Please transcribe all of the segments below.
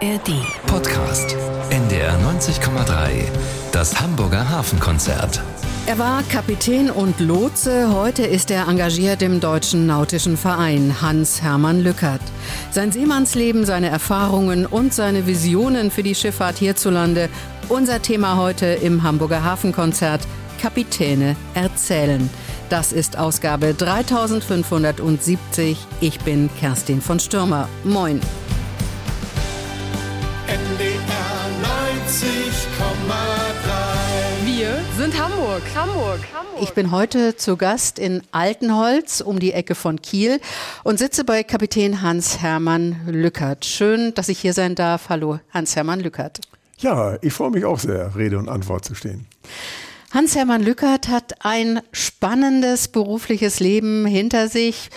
ARD. Podcast. NDR 90,3. Das Hamburger Hafenkonzert. Er war Kapitän und Lotse, heute ist er engagiert im Deutschen Nautischen Verein Hans-Hermann Lückert. Sein Seemannsleben, seine Erfahrungen und seine Visionen für die Schifffahrt hierzulande. Unser Thema heute im Hamburger Hafenkonzert. Kapitäne erzählen. Das ist Ausgabe 3570. Ich bin Kerstin von Stürmer. Moin. Sind Hamburg, Hamburg, Hamburg. Ich bin heute zu Gast in Altenholz um die Ecke von Kiel und sitze bei Kapitän Hans-Hermann Lückert. Schön, dass ich hier sein darf. Hallo, Hans-Hermann Lückert. Ja, ich freue mich auch sehr, Rede und Antwort zu stehen. Hans-Hermann Lückert hat ein spannendes berufliches Leben hinter sich.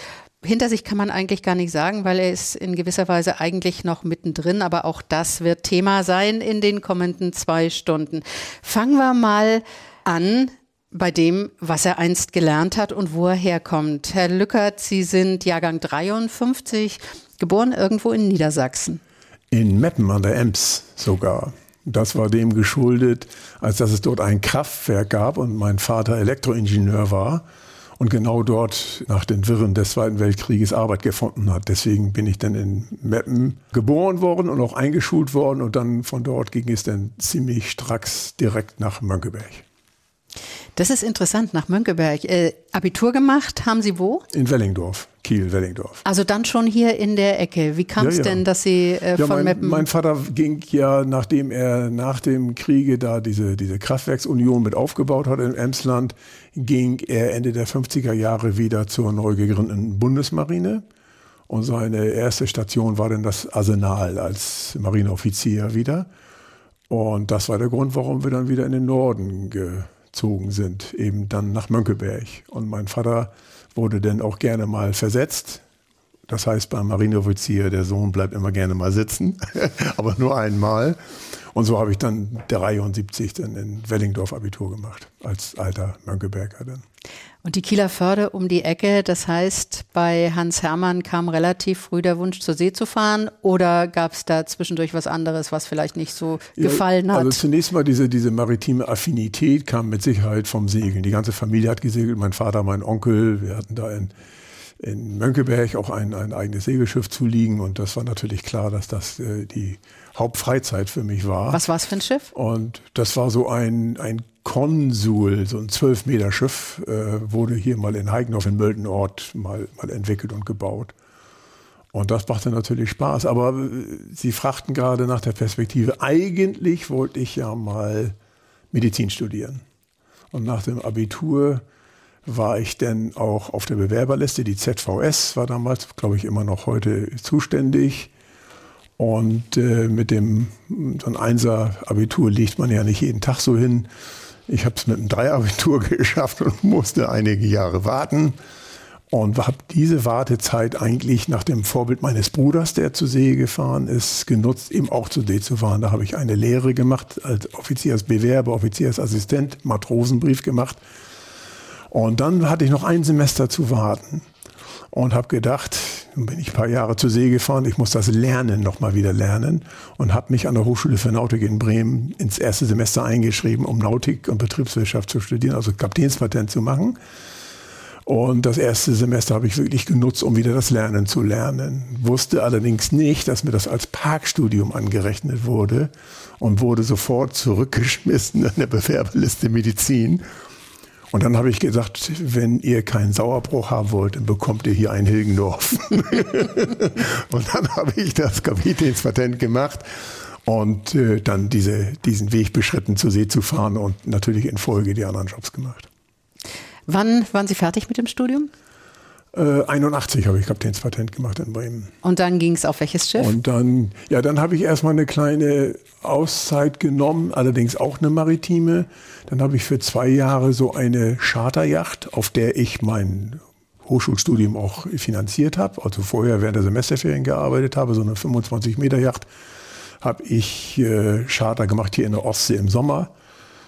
Hinter sich kann man eigentlich gar nicht sagen, weil er ist in gewisser Weise eigentlich noch mittendrin, aber auch das wird Thema sein in den kommenden zwei Stunden. Fangen wir mal an bei dem, was er einst gelernt hat und wo er herkommt. Herr Lückert, Sie sind Jahrgang 53, geboren irgendwo in Niedersachsen. In Meppen an der Ems sogar. Das war dem geschuldet, als dass es dort ein Kraftwerk gab und mein Vater Elektroingenieur war und genau dort nach den Wirren des Zweiten Weltkrieges Arbeit gefunden hat. Deswegen bin ich dann in Meppen geboren worden und auch eingeschult worden und dann von dort ging es dann ziemlich stracks direkt nach Mönckeberg. Das ist interessant, nach Mönckeberg. Äh, Abitur gemacht, haben Sie wo? In Wellingdorf, Kiel, Wellingdorf. Also dann schon hier in der Ecke. Wie kam es Ja, ja. denn, dass Sie äh, Ja, von mein, Meppen... mein Vater ging ja, nachdem er nach dem Kriege da diese, diese Kraftwerksunion mit aufgebaut hat im Emsland, ging er Ende der 50er Jahre wieder zur neu gegründeten Bundesmarine. Und seine erste Station war dann das Arsenal als Marineoffizier wieder. Und das war der Grund, warum wir dann wieder in den Norden gezogen sind, eben dann nach Mönckeberg. Und mein Vater wurde dann auch gerne mal versetzt. Das heißt, beim Marineoffizier, der Sohn bleibt immer gerne mal sitzen, aber nur einmal. Und so habe ich dann 73 dann in Wellingdorf Abitur gemacht, als alter Mönckeberger dann. Und die Kieler Förde um die Ecke, das heißt, bei Hans Hermann kam relativ früh der Wunsch, zur See zu fahren oder gab es da zwischendurch was anderes, was vielleicht nicht so gefallen hat? Also zunächst mal diese, diese maritime Affinität kam mit Sicherheit vom Segeln. Die ganze Familie hat gesegelt, mein Vater, mein Onkel, wir hatten da in, in Mönckeberg auch ein, ein eigenes Segelschiff zu liegen und das war natürlich klar, dass das äh, die Hauptfreizeit für mich war. was war es für ein Schiff? Und das war so ein, ein Konsul, so ein 12 Meter Schiff, äh, wurde hier mal in Heigenhof in Möldenort mal, mal entwickelt und gebaut. Und das machte natürlich Spaß. Aber äh, Sie fragten gerade nach der Perspektive. Eigentlich wollte ich ja mal Medizin studieren. Und nach dem Abitur war ich dann auch auf der Bewerberliste. Die ZVS war damals, glaube ich, immer noch heute zuständig. Und äh, mit dem so ein Einser-Abitur legt man ja nicht jeden Tag so hin. Ich habe es mit einem Dreier-Abitur geschafft und musste einige Jahre warten. Und habe diese Wartezeit eigentlich nach dem Vorbild meines Bruders, der zur See gefahren ist, genutzt, eben auch zur See zu fahren. Da habe ich eine Lehre gemacht als Offiziersbewerber, Offiziersassistent, Matrosenbrief gemacht. Und dann hatte ich noch ein Semester zu warten und habe gedacht, nun bin ich ein paar Jahre zur See gefahren, ich muss das Lernen nochmal wieder lernen und habe mich an der Hochschule für Nautik in Bremen ins erste Semester eingeschrieben, um Nautik und Betriebswirtschaft zu studieren, also Kapitänspatent zu machen. Und das erste Semester habe ich wirklich genutzt, um wieder das Lernen zu lernen. Wusste allerdings nicht, dass mir das als Parkstudium angerechnet wurde und wurde sofort zurückgeschmissen an der Bewerberliste Medizin. Und dann habe ich gesagt, wenn ihr keinen Sauerbruch haben wollt, dann bekommt ihr hier ein Hilgendorf. und dann habe ich das Kapitänspatent gemacht und äh, dann diese, diesen Weg beschritten, zur See zu fahren und natürlich in Folge die anderen Jobs gemacht. Wann waren Sie fertig mit dem Studium? Äh, 81 habe ich Kapitänspatent gemacht in Bremen. Und dann ging es auf welches Schiff? Und dann, ja, dann habe ich erstmal eine kleine Auszeit genommen, allerdings auch eine maritime. Dann habe ich für zwei Jahre so eine Charterjacht, auf der ich mein Hochschulstudium auch finanziert habe, also vorher während der Semesterferien gearbeitet habe, so eine 25 Meter Yacht, habe ich äh, Charter gemacht hier in der Ostsee im Sommer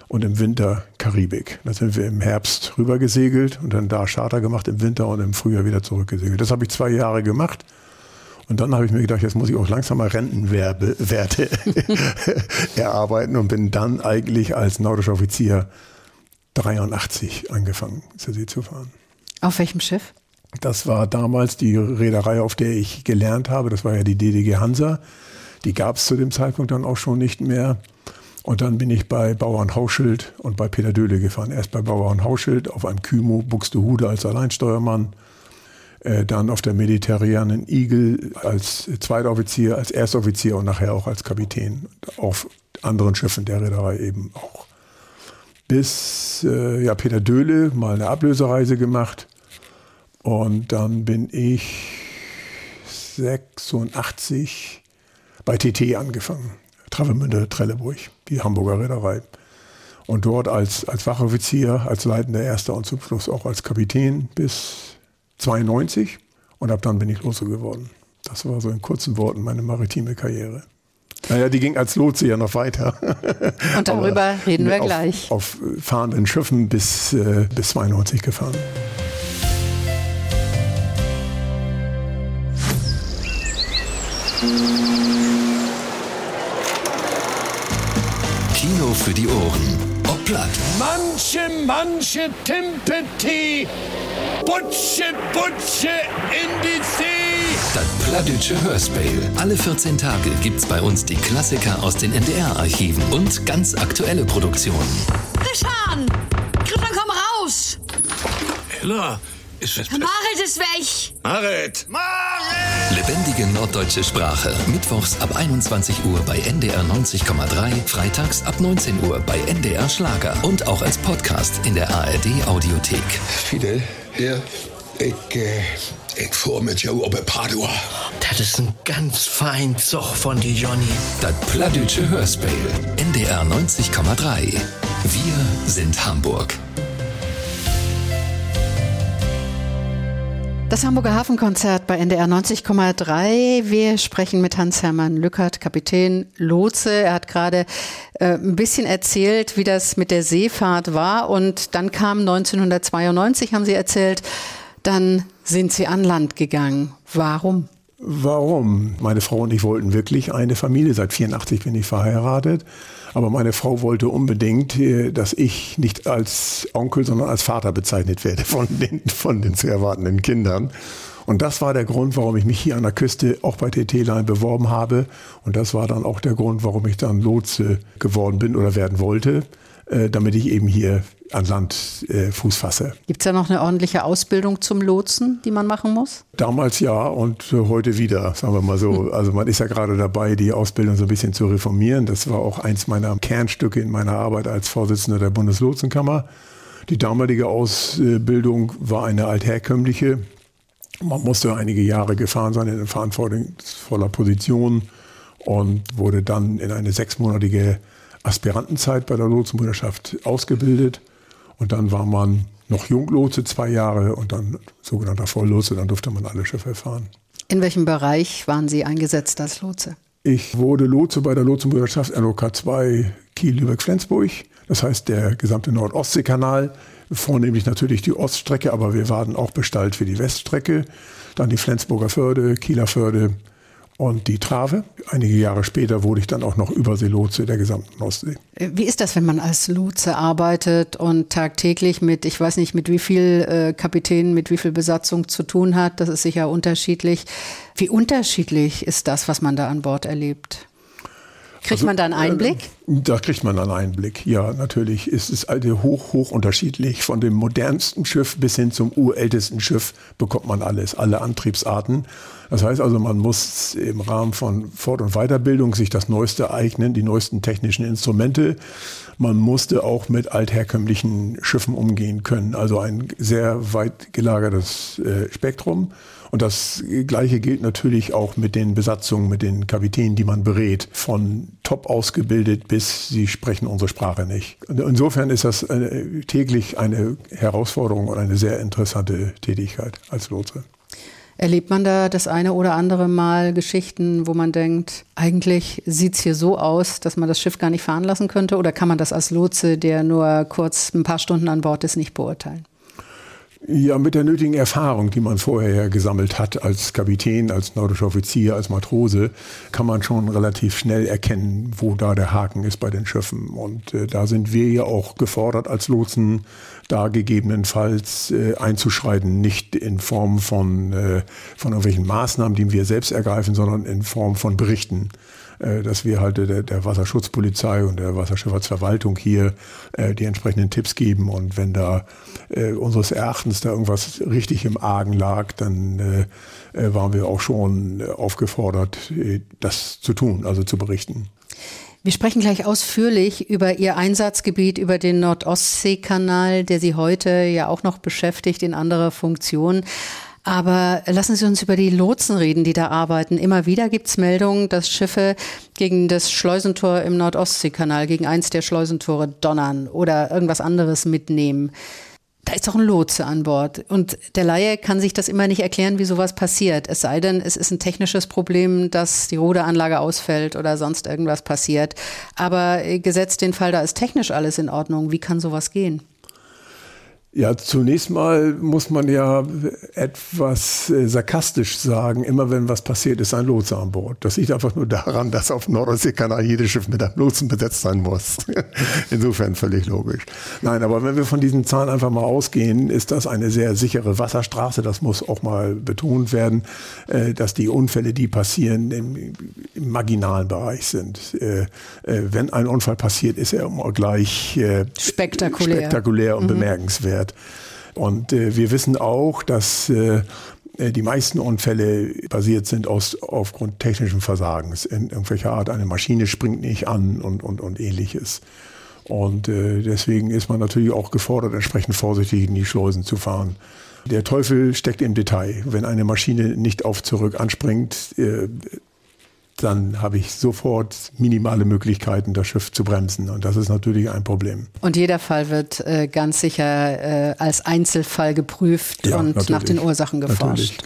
und im Winter Karibik. Da sind wir im Herbst rüber gesegelt und dann da Charter gemacht im Winter und im Frühjahr wieder zurückgesegelt. Das habe ich zwei Jahre gemacht Und dann habe ich mir gedacht, jetzt muss ich auch langsam mal Rentenwerte erarbeiten und bin dann eigentlich als nautischer Offizier 83 angefangen, zur See zu fahren. Auf welchem Schiff? Das war damals die Reederei, auf der ich gelernt habe. Das war ja die DDG Hansa. Die gab es zu dem Zeitpunkt dann auch schon nicht mehr. Und dann bin ich bei Bauern Hauschild und bei Peter Döhle gefahren. Erst bei Bauern Hauschild auf einem Kymo Buxtehude als Alleinsteuermann. Äh, dann auf der mediterranen Eagle als zweiter Offizier, als Erstoffizier und nachher auch als Kapitän. Auf anderen Schiffen der Reederei eben auch. Bis äh, ja, Peter Döhle mal eine Ablösereise gemacht. Und dann bin ich 86 bei TT angefangen. Travemünde, Trelleburg, die Hamburger Reederei. Und dort als, als Wachoffizier, als leitender Erster und zum Schluss auch als Kapitän bis 92. Und ab dann bin ich Lotse geworden. Das war so in kurzen Worten meine maritime Karriere. Naja, die ging als Lotse ja noch weiter. Und darüber reden wir auf, gleich. Auf fahrenden Schiffen bis, äh, bis 92 gefahren. Kino die Ohren. Ob platt Manche, manche Timpeti, Butsche, Butsche in die See. Das Plattdütsche Hörspiel. Alle 14 Tage gibt's bei uns die Klassiker aus den NDR-Archiven und ganz aktuelle Produktionen. Christian! Christian, komm raus! Ella, ist es... Marit ist weg! Marit! Marit! Lebendige norddeutsche Sprache. Mittwochs ab 21 Uhr bei NDR 90,3, freitags ab 19 Uhr bei NDR Schlager und auch als Podcast in der ARD Audiothek. Fidel, Ja, ich, äh, ich fuhr mit jou op Padua. das ist ein ganz fein Zug von die Johnny. Das Plattdütsche Hörspiel. NDR 90,3. Wir sind Hamburg. Das Hamburger Hafenkonzert bei NDR 90,3. Wir sprechen mit Hans-Hermann Lückert, Kapitän Lotse. Er hat gerade äh, ein bisschen erzählt, wie das mit der Seefahrt war. Und dann kam 1992, haben Sie erzählt, dann sind Sie an Land gegangen. Warum? Warum? Meine Frau und ich wollten wirklich eine Familie. Seit 84 bin ich verheiratet. Aber meine Frau wollte unbedingt, äh, dass ich nicht als Onkel, sondern als Vater bezeichnet werde von den, von den zu erwartenden Kindern. Und das war der Grund, warum ich mich hier an der Küste auch bei TT-Line beworben habe. Und das war dann auch der Grund, warum ich dann Lotse geworden bin oder werden wollte, äh, damit ich eben hier an Land äh, Fuß fasse. Gibt es da noch eine ordentliche Ausbildung zum Lotsen, die man machen muss? Damals ja und heute wieder, sagen wir mal so. Also man ist ja gerade dabei, die Ausbildung so ein bisschen zu reformieren. Das war auch eins meiner Kernstücke in meiner Arbeit als Vorsitzender der Bundeslotsenkammer. Die damalige Ausbildung war eine altherkömmliche. Man musste einige Jahre gefahren sein in verantwortungsvoller Position und wurde dann in eine sechsmonatige Aspirantenzeit bei der Lotsenbrüderschaft ausgebildet. Und dann war man noch Junglotse zwei Jahre und dann sogenannter Volllotse, dann durfte man alle Schiffe fahren. In welchem Bereich waren Sie eingesetzt als Lotse? Ich wurde Lotse bei der Lotsenbrüderschaft NOK 2 Kiel-Lübeck-Flensburg. Das heißt, der gesamte Nord-Ostsee-Kanal, vornehmlich natürlich die Oststrecke, aber wir waren auch bestellt für die Weststrecke. Dann die Flensburger Förde, Kieler Förde und die Trave. Einige Jahre später wurde ich dann auch noch Überseelotse der gesamten Ostsee. Wie ist das, wenn man als Lotse arbeitet und tagtäglich mit, ich weiß nicht, mit wie viel äh, Kapitänen, mit wie viel Besatzung zu tun hat? Das ist sicher unterschiedlich. Wie unterschiedlich ist das, was man da an Bord erlebt? Kriegt Also, man da einen Einblick? Äh, Da kriegt man einen Einblick. Ja, natürlich ist es also hoch, hoch unterschiedlich. Von dem modernsten Schiff bis hin zum urältesten Schiff bekommt man alles, alle Antriebsarten. Das heißt also, man muss im Rahmen von Fort- und Weiterbildung sich das Neueste eignen, die neuesten technischen Instrumente. Man musste auch mit altherkömmlichen Schiffen umgehen können. Also ein sehr weit gelagertes äh, Spektrum. Und das Gleiche gilt natürlich auch mit den Besatzungen, mit den Kapitänen, die man berät. Von top ausgebildet bis sie sprechen unsere Sprache nicht. Insofern ist das täglich eine Herausforderung und eine sehr interessante Tätigkeit als Lotse. Erlebt man da das eine oder andere Mal Geschichten, wo man denkt, eigentlich sieht es hier so aus, dass man das Schiff gar nicht fahren lassen könnte? Oder kann man das als Lotse, der nur kurz ein paar Stunden an Bord ist, nicht beurteilen? Ja, mit der nötigen Erfahrung, die man vorher gesammelt hat als Kapitän, als nordischer Offizier, als Matrose, kann man schon relativ schnell erkennen, wo da der Haken ist bei den Schiffen. Und äh, da sind wir ja auch gefordert als Lotsen, da gegebenenfalls äh, einzuschreiten, nicht in Form von, äh, von irgendwelchen Maßnahmen, die wir selbst ergreifen, sondern in Form von Berichten. Äh, dass wir halt der, der Wasserschutzpolizei und der Wasserschifffahrtsverwaltung hier äh, die entsprechenden Tipps geben. Und wenn da äh, unseres Erachtens da irgendwas richtig im Argen lag, dann waren wir auch schon aufgefordert, das zu tun, also zu berichten. Wir sprechen gleich ausführlich über Ihr Einsatzgebiet, über den Nordostseekanal, der Sie heute ja auch noch beschäftigt in anderer Funktion. Aber lassen Sie uns über die Lotsen reden, die da arbeiten. Immer wieder gibt es Meldungen, dass Schiffe gegen das Schleusentor im Nordostseekanal, gegen eins der Schleusentore donnern oder irgendwas anderes mitnehmen. Da ist doch ein Lotse an Bord. Und der Laie kann sich das immer nicht erklären, wie sowas passiert. Es sei denn, es ist ein technisches Problem, dass die Ruderanlage ausfällt oder sonst irgendwas passiert. Aber gesetzt den Fall, da ist technisch alles in Ordnung. Wie kann sowas gehen? Ja, zunächst mal muss man ja etwas äh, sarkastisch sagen, immer wenn was passiert, ist ein Lotse an Bord. Das liegt einfach nur daran, dass auf Nordostseekanal jedes Schiff mit einem Lotsen besetzt sein muss. Insofern völlig logisch. Nein, aber wenn wir von diesen Zahlen einfach mal ausgehen, ist das eine sehr sichere Wasserstraße. Das muss auch mal betont werden, äh, dass die Unfälle, die passieren, im, im marginalen Bereich sind. Äh, äh, wenn ein Unfall passiert, ist er immer gleich äh, spektakulär, spektakulär und mhm. bemerkenswert wird. Und äh, wir wissen auch, dass äh, die meisten Unfälle basiert sind aus, aufgrund technischen Versagens. In irgendwelcher Art, eine Maschine springt nicht an und, und, und ähnliches. Und äh, deswegen ist man natürlich auch gefordert, entsprechend vorsichtig in die Schleusen zu fahren. Der Teufel steckt im Detail. Wenn eine Maschine nicht auf zurück anspringt, äh, dann habe ich sofort minimale Möglichkeiten, das Schiff zu bremsen. Und das ist natürlich ein Problem. Und jeder Fall wird äh, ganz sicher äh, als Einzelfall geprüft ja, und natürlich. nach den Ursachen geforscht.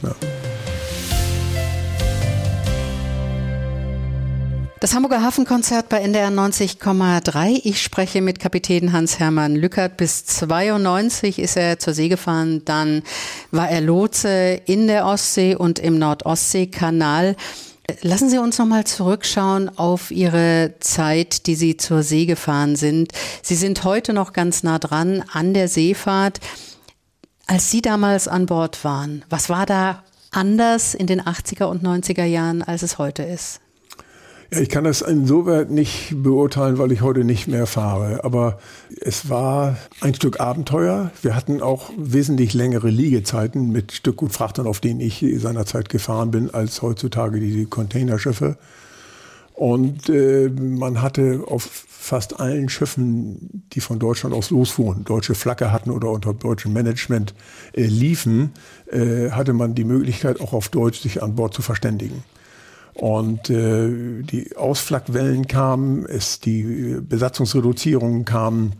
Das Hamburger Hafenkonzert bei NDR 90,3. Ich spreche mit Kapitän Hans-Hermann Lückert. Bis 92 ist er zur See gefahren. Dann war er Lotse in der Ostsee und im Nordostseekanal. Lassen Sie uns nochmal zurückschauen auf Ihre Zeit, die Sie zur See gefahren sind. Sie sind heute noch ganz nah dran an der Seefahrt. Als Sie damals an Bord waren, was war da anders in den 80er und 90er Jahren, als es heute ist? Ja, ich kann das insoweit nicht beurteilen, weil ich heute nicht mehr fahre. Aber es war ein Stück Abenteuer. Wir hatten auch wesentlich längere Liegezeiten mit Stückgutfrachtern, auf denen ich seinerzeit gefahren bin, als heutzutage die Containerschiffe. Und äh, man hatte auf fast allen Schiffen, die von Deutschland aus losfuhren, deutsche Flagge hatten oder unter deutschem Management äh, liefen, äh, hatte man die Möglichkeit, auch auf Deutsch sich an Bord zu verständigen. Und äh, die Ausflagwellen kamen, es die Besatzungsreduzierungen kamen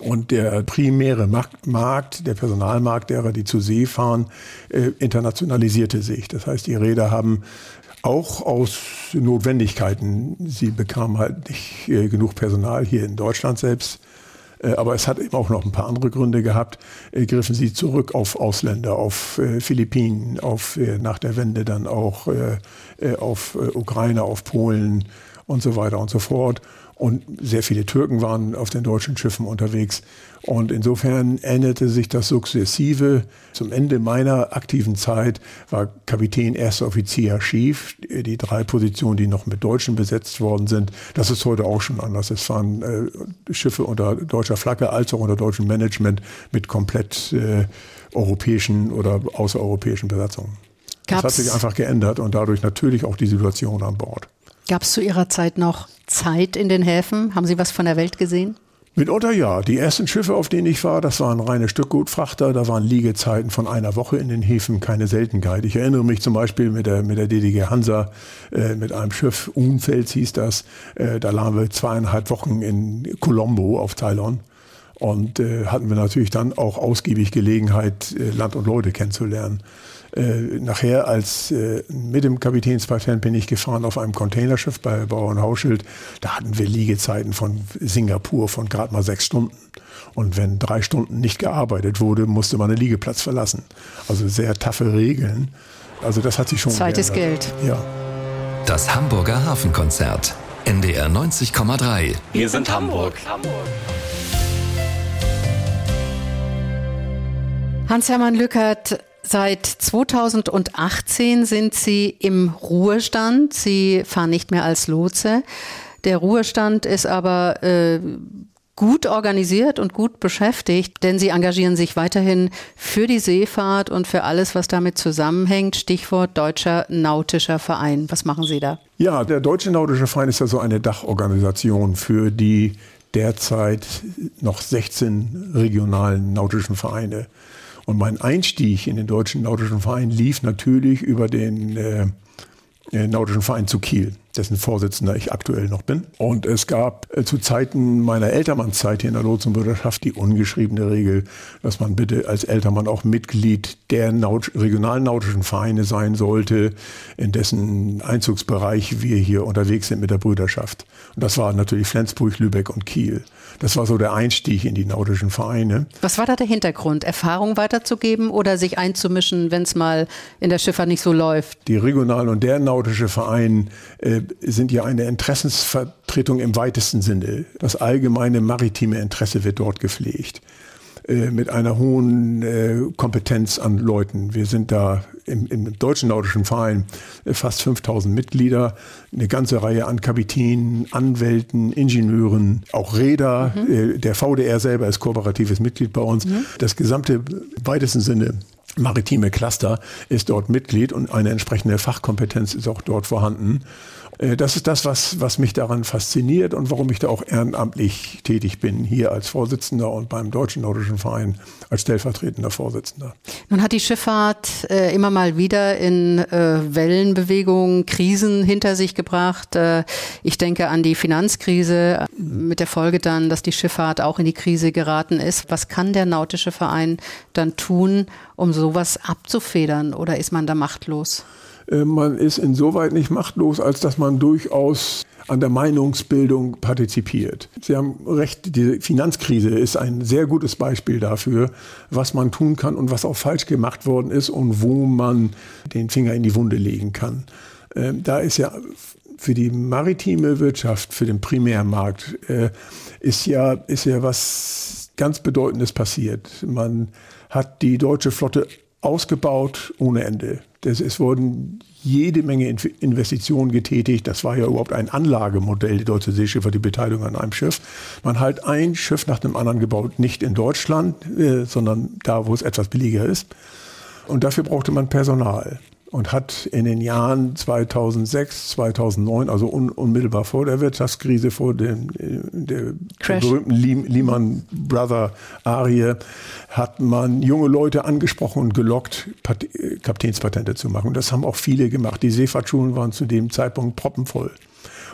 und der primäre Markt, der Personalmarkt derer, die zu See fahren, äh, internationalisierte sich. Das heißt, die Räder haben auch aus Notwendigkeiten, sie bekamen halt nicht äh, genug Personal hier in Deutschland selbst, aber es hat eben auch noch ein paar andere Gründe gehabt. Äh, griffen sie zurück auf Ausländer, auf äh, Philippinen, auf nach der Wende dann auch auf Ukraine, auf Polen und so weiter und so fort. Und sehr viele Türken waren auf den deutschen Schiffen unterwegs. Und insofern änderte sich das sukzessive. Zum Ende meiner aktiven Zeit war Kapitän, erster Offizier, Chief, die drei Positionen, die noch mit Deutschen besetzt worden sind. Das ist heute auch schon anders. Es waren äh, Schiffe unter deutscher Flagge als auch unter deutschem Management mit komplett äh, europäischen oder außereuropäischen Besatzungen. Gab's das hat sich einfach geändert und dadurch natürlich auch die Situation an Bord. Gab es zu Ihrer Zeit noch Zeit in den Häfen? Haben Sie was von der Welt gesehen? Mitunter ja. Die ersten Schiffe, auf denen ich war, das waren reine Stückgutfrachter. Da waren Liegezeiten von einer Woche in den Häfen keine Seltenheit. Ich erinnere mich zum Beispiel mit der, mit der DDG Hansa, äh, mit einem Schiff, Unfels hieß das. Äh, da lagen wir zweieinhalb Wochen in Colombo auf Ceylon. Und äh, hatten wir natürlich dann auch ausgiebig Gelegenheit, äh, Land und Leute kennenzulernen. Äh, nachher als äh, mit dem Kapitänspatent bin ich gefahren auf einem Containerschiff bei Bauern Hauschild. Da hatten wir Liegezeiten von Singapur von gerade mal sechs Stunden. Und wenn drei Stunden nicht gearbeitet wurde, musste man den Liegeplatz verlassen. Also sehr taffe Regeln. Also das hat sich schon Zeit ist Geld. Ja. Das Hamburger Hafenkonzert. NDR 90,3. Wir sind Hamburg. Hamburg. Hans-Hermann Lückert, seit 2018 sind Sie im Ruhestand. Sie fahren nicht mehr als Lotse. Der Ruhestand ist aber äh, gut organisiert und gut beschäftigt, denn sie engagieren sich weiterhin für die Seefahrt und für alles, was damit zusammenhängt. Stichwort Deutscher Nautischer Verein. Was machen Sie da? Ja, der Deutsche Nautische Verein ist ja so eine Dachorganisation für die derzeit noch 16 regionalen nautischen Vereine. Und mein Einstieg in den Deutschen Nautischen Verein lief natürlich über den äh, äh Nautischen Verein zu Kiel dessen Vorsitzender ich aktuell noch bin. Und es gab äh, zu Zeiten meiner Eltermannszeit hier in der Lotsenbürgerschaft die ungeschriebene Regel, dass man bitte als Eltermann auch Mitglied der Naut regionalen nautischen Vereine sein sollte, in dessen Einzugsbereich wir hier unterwegs sind mit der Brüderschaft. Und das war natürlich Flensburg, Lübeck und Kiel. Das war so der Einstieg in die nautischen Vereine. Was war da der Hintergrund? Erfahrung weiterzugeben oder sich einzumischen, wenn es mal in der Schifffahrt nicht so läuft? Die regionalen und der nautische Verein äh, sind ja eine Interessensvertretung im weitesten Sinne. Das allgemeine maritime Interesse wird dort gepflegt äh, mit einer hohen äh, Kompetenz an Leuten. Wir sind da im, im Deutschen Nautischen Verein äh, fast 5000 Mitglieder, eine ganze Reihe an Kapitänen, Anwälten, Ingenieuren, auch Räder. Mhm. Der VDR selber ist kooperatives Mitglied bei uns. Mhm. Das gesamte weitesten Sinne maritime Cluster ist dort Mitglied und eine entsprechende Fachkompetenz ist auch dort vorhanden. Äh, das ist das, was, was mich daran fasziniert und warum ich da auch ehrenamtlich tätig bin, hier als Vorsitzender und beim Deutschen Nordischen Verein als stellvertretender Vorsitzender. Nun hat die Schifffahrt äh, immer mal wieder in äh, Wellenbewegungen, Krisen hinter sich gebracht. Äh, ich denke an die Finanzkrise mit der Folge dann, dass die Schifffahrt auch in die Krise geraten ist. Was kann der Nautische Verein dann tun, um sowas abzufedern oder ist man da machtlos? Äh, man ist insoweit nicht machtlos, als dass man durchaus an der Meinungsbildung partizipiert. Sie haben recht, die Finanzkrise ist ein sehr gutes Beispiel dafür, was man tun kann und was auch falsch gemacht worden ist und wo man den Finger in die Wunde legen kann. Ähm, da ist ja für die maritime Wirtschaft, für den Primärmarkt, äh, ist ja, ist ja was ganz Bedeutendes passiert. Man hat die deutsche Flotte ausgebaut ohne Ende. Das, es wurden jede Menge Investitionen getätigt. Das war ja überhaupt ein Anlagemodell, die Deutsche Seeschiffer, die Beteiligung an einem Schiff. Man hat ein Schiff nach dem anderen gebaut, nicht in Deutschland, äh, sondern da, wo es etwas billiger ist. Und dafür brauchte man Personal und hat in den Jahren 2006, 2009, also un, unmittelbar vor der Wirtschaftskrise, vor dem, äh, der, der berühmten Lehman Brother Arie, hat man junge Leute angesprochen und gelockt, Pat äh, Kapitänspatente zu machen. Und das haben auch viele gemacht. Die Seefahrtschulen waren zu dem Zeitpunkt proppenvoll.